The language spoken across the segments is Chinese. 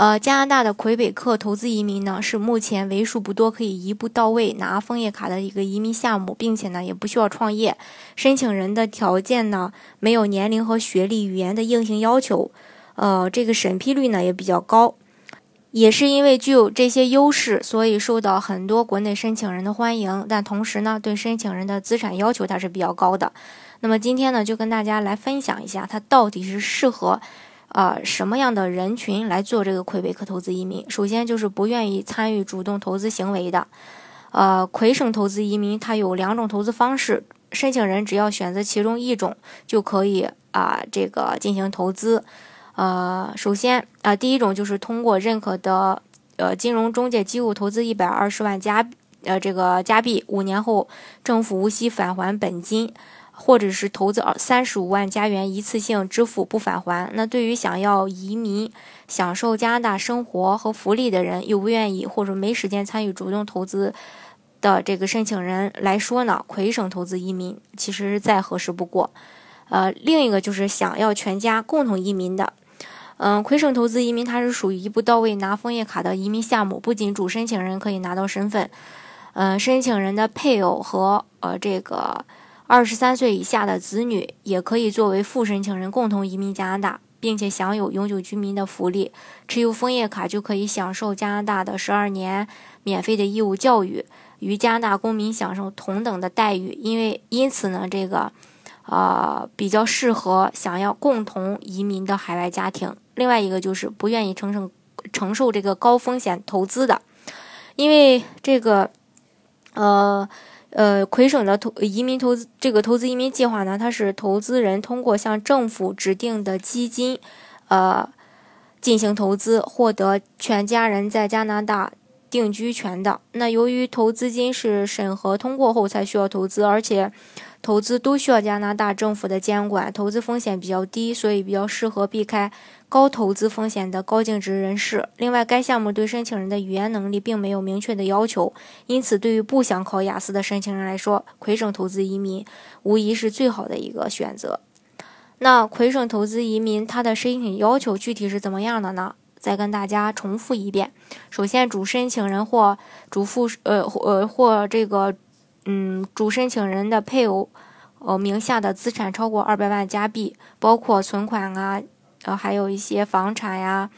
呃，加拿大的魁北克投资移民呢，是目前为数不多可以一步到位拿枫叶卡的一个移民项目，并且呢，也不需要创业。申请人的条件呢，没有年龄和学历、语言的硬性要求。呃，这个审批率呢也比较高，也是因为具有这些优势，所以受到很多国内申请人的欢迎。但同时呢，对申请人的资产要求它是比较高的。那么今天呢，就跟大家来分享一下，它到底是适合。呃，什么样的人群来做这个魁北克投资移民？首先就是不愿意参与主动投资行为的。呃，魁省投资移民它有两种投资方式，申请人只要选择其中一种就可以啊，这个进行投资。呃，首先啊，第一种就是通过认可的呃金融中介机构投资一百二十万加呃这个加币，五年后政府无息返还本金。或者是投资二三十五万加元一次性支付不返还。那对于想要移民、享受加拿大生活和福利的人，又不愿意或者没时间参与主动投资的这个申请人来说呢，魁省投资移民其实是再合适不过。呃，另一个就是想要全家共同移民的，嗯，魁省投资移民它是属于一步到位拿枫叶卡的移民项目，不仅主申请人可以拿到身份，嗯，申请人的配偶和呃这个。二十三岁以下的子女也可以作为副申请人共同移民加拿大，并且享有永久居民的福利。持有枫叶卡就可以享受加拿大的十二年免费的义务教育，与加拿大公民享受同等的待遇。因为因此呢，这个呃比较适合想要共同移民的海外家庭。另外一个就是不愿意承受承受这个高风险投资的，因为这个呃。呃，魁省的投移民投资这个投资移民计划呢，它是投资人通过向政府指定的基金，呃，进行投资，获得全家人在加拿大定居权的。那由于投资金是审核通过后才需要投资，而且。投资都需要加拿大政府的监管，投资风险比较低，所以比较适合避开高投资风险的高净值人士。另外，该项目对申请人的语言能力并没有明确的要求，因此对于不想考雅思的申请人来说，魁省投资移民无疑是最好的一个选择。那魁省投资移民它的申请要求具体是怎么样的呢？再跟大家重复一遍：首先，主申请人或主副呃呃或这个。嗯，主申请人的配偶，呃，名下的资产超过二百万加币，包括存款啊，呃，还有一些房产呀，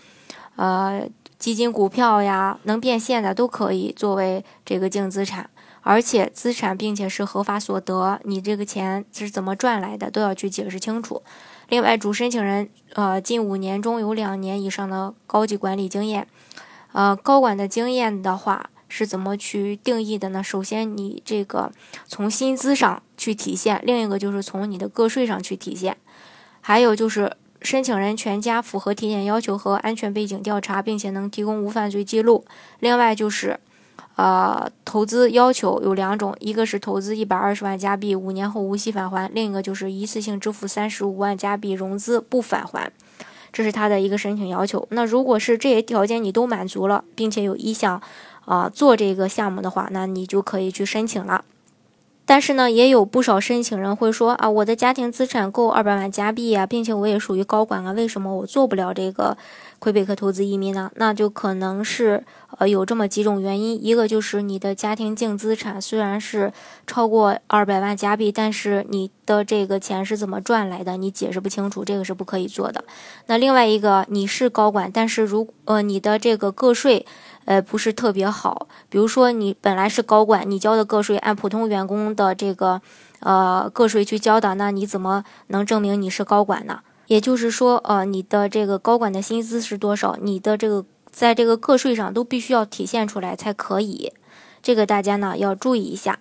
呃，基金、股票呀，能变现的都可以作为这个净资产，而且资产并且是合法所得，你这个钱是怎么赚来的，都要去解释清楚。另外，主申请人，呃，近五年中有两年以上的高级管理经验，呃，高管的经验的话。是怎么去定义的呢？首先，你这个从薪资上去体现；另一个就是从你的个税上去体现；还有就是申请人全家符合体检要求和安全背景调查，并且能提供无犯罪记录。另外就是，呃，投资要求有两种，一个是投资一百二十万加币，五年后无息返还；另一个就是一次性支付三十五万加币融资不返还。这是他的一个申请要求。那如果是这些条件你都满足了，并且有意向。啊，做这个项目的话，那你就可以去申请了。但是呢，也有不少申请人会说啊，我的家庭资产够二百万加币啊，并且我也属于高管啊，为什么我做不了这个魁北克投资移民呢？那就可能是呃有这么几种原因，一个就是你的家庭净资产虽然是超过二百万加币，但是你的这个钱是怎么赚来的，你解释不清楚，这个是不可以做的。那另外一个，你是高管，但是如呃你的这个个税。呃，不是特别好。比如说，你本来是高管，你交的个税按普通员工的这个呃个税去交的，那你怎么能证明你是高管呢？也就是说，呃，你的这个高管的薪资是多少，你的这个在这个个税上都必须要体现出来才可以。这个大家呢要注意一下。